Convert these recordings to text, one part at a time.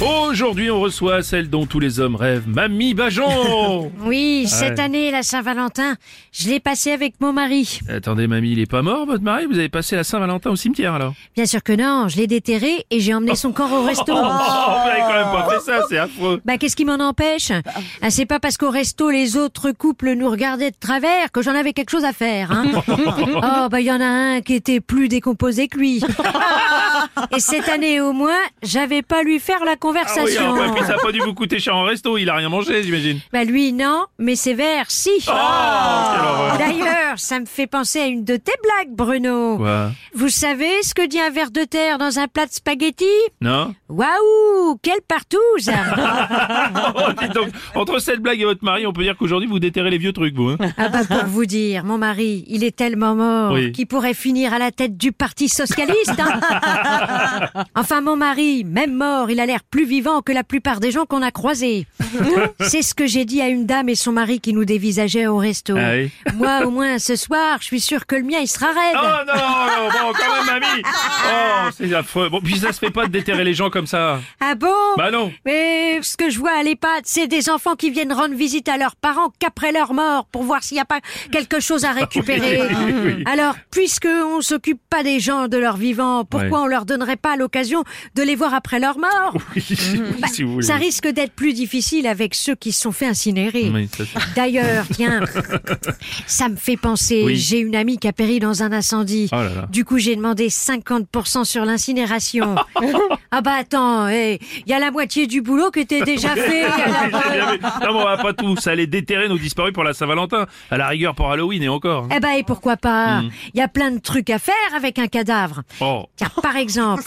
Aujourd'hui, on reçoit celle dont tous les hommes rêvent, Mamie Bajon Oui, cette Ouais. année, la Saint-Valentin, je l'ai passée avec mon mari. Attendez, Mamie, il est pas mort, votre mari? Vous avez passé la Saint-Valentin au cimetière, alors? Bien sûr que non, je l'ai déterré et j'ai emmené son corps au resto. Oh, vous avez quand même pas fait ça, c'est affreux Bah qu'est-ce qui m'en empêche? Ah, C'est pas parce qu'au resto les autres couples nous regardaient de travers que j'en avais quelque chose à faire. Hein oh bah il y en a un qui était plus décomposé que lui. Et cette année au moins, j'avais pas lui faire la Ah oui, conversation. alors, ouais, puis ça a pas dû vous coûter cher en resto, il a rien mangé, j'imagine. Bah lui non, mais ses verres si. Oh, horreur D'ailleurs, ça me fait penser à une de tes blagues, Bruno. Quoi? Vous savez ce que dit un ver de terre dans un plat de spaghetti Non Waouh, quelle partouze Oh, donc, entre cette blague et votre mari, on peut dire qu'aujourd'hui, vous déterrez les vieux trucs, vous, hein Ah bah pour vous dire, mon mari, il est tellement mort Oui. qu'il pourrait finir à la tête du parti socialiste. hein. enfin, mon mari, même mort, il a l'air plus vivant que la plupart des gens qu'on a croisés. C'est ce que j'ai dit à une dame et son mari qui nous dévisageaient au resto. Ah oui Moi, au moins, ce soir, je suis sûre que le mien, il sera raide. Oh non, non, bon, quand même, Mamie Oh, c'est affreux Bon, puis ça se fait pas de déterrer les gens comme ça Ah bon? Bah non Mais ce que je vois à l'EHPAD, c'est des enfants qui viennent rendre visite à leurs parents qu'après leur mort pour voir s'il n'y a pas quelque chose à récupérer. Oui, oui. Alors, puisque on s'occupe pas des gens de leur vivant, pourquoi Ouais. on leur donnerait pas l'occasion de les voir après leur mort? Oui, si vous voulez. Ça risque d'être plus difficile avec ceux qui se sont fait incinérer. D'ailleurs, tiens, ça me fait penser, j'ai une amie qui a péri dans un incendie. Oh là là. Du coup, j'ai demandé 50% sur l'incinération. ah bah attends, il y a la moitié du boulot qui était déjà fait. Non, mais on va pas tout. Ça allait déterrer nos disparus pour la Saint-Valentin. À la rigueur pour Halloween et encore. eh ben et pourquoi pas Hmm. Il y a plein de trucs à faire avec un cadavre. Oh. Tiens, par exemple,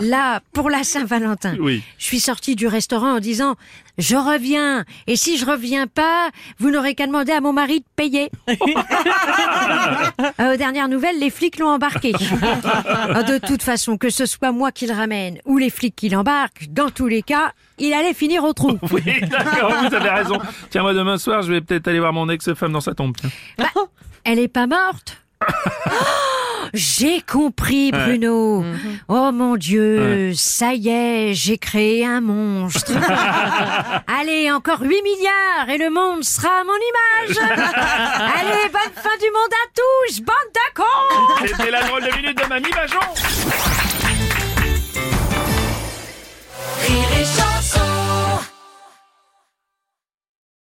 là, pour la Saint-Valentin, Oui. je suis sortie du restaurant en disant « Je reviens, et si je reviens pas, vous n'aurez qu'à demander à mon mari de payer. » Euh, Aux dernières nouvelles, les flics l'ont embarqué. Ah, de toute façon, que ce soit moi qui le ramène ou les flics qui l'embarquent, dans tous les cas, il allait finir au trou. Oui, d'accord, vous avez raison. Tiens, moi, demain soir, je vais peut-être aller voir mon ex-femme dans sa tombe. Bah, elle est pas morte J'ai compris, Bruno. Oh mon Dieu, ça y est, j'ai créé un monstre. Allez, encore 8 milliards et le monde sera à mon image. Allez, bonne fin du monde à tous, bande de cons C'était la drôle de minute de Mamie Bajon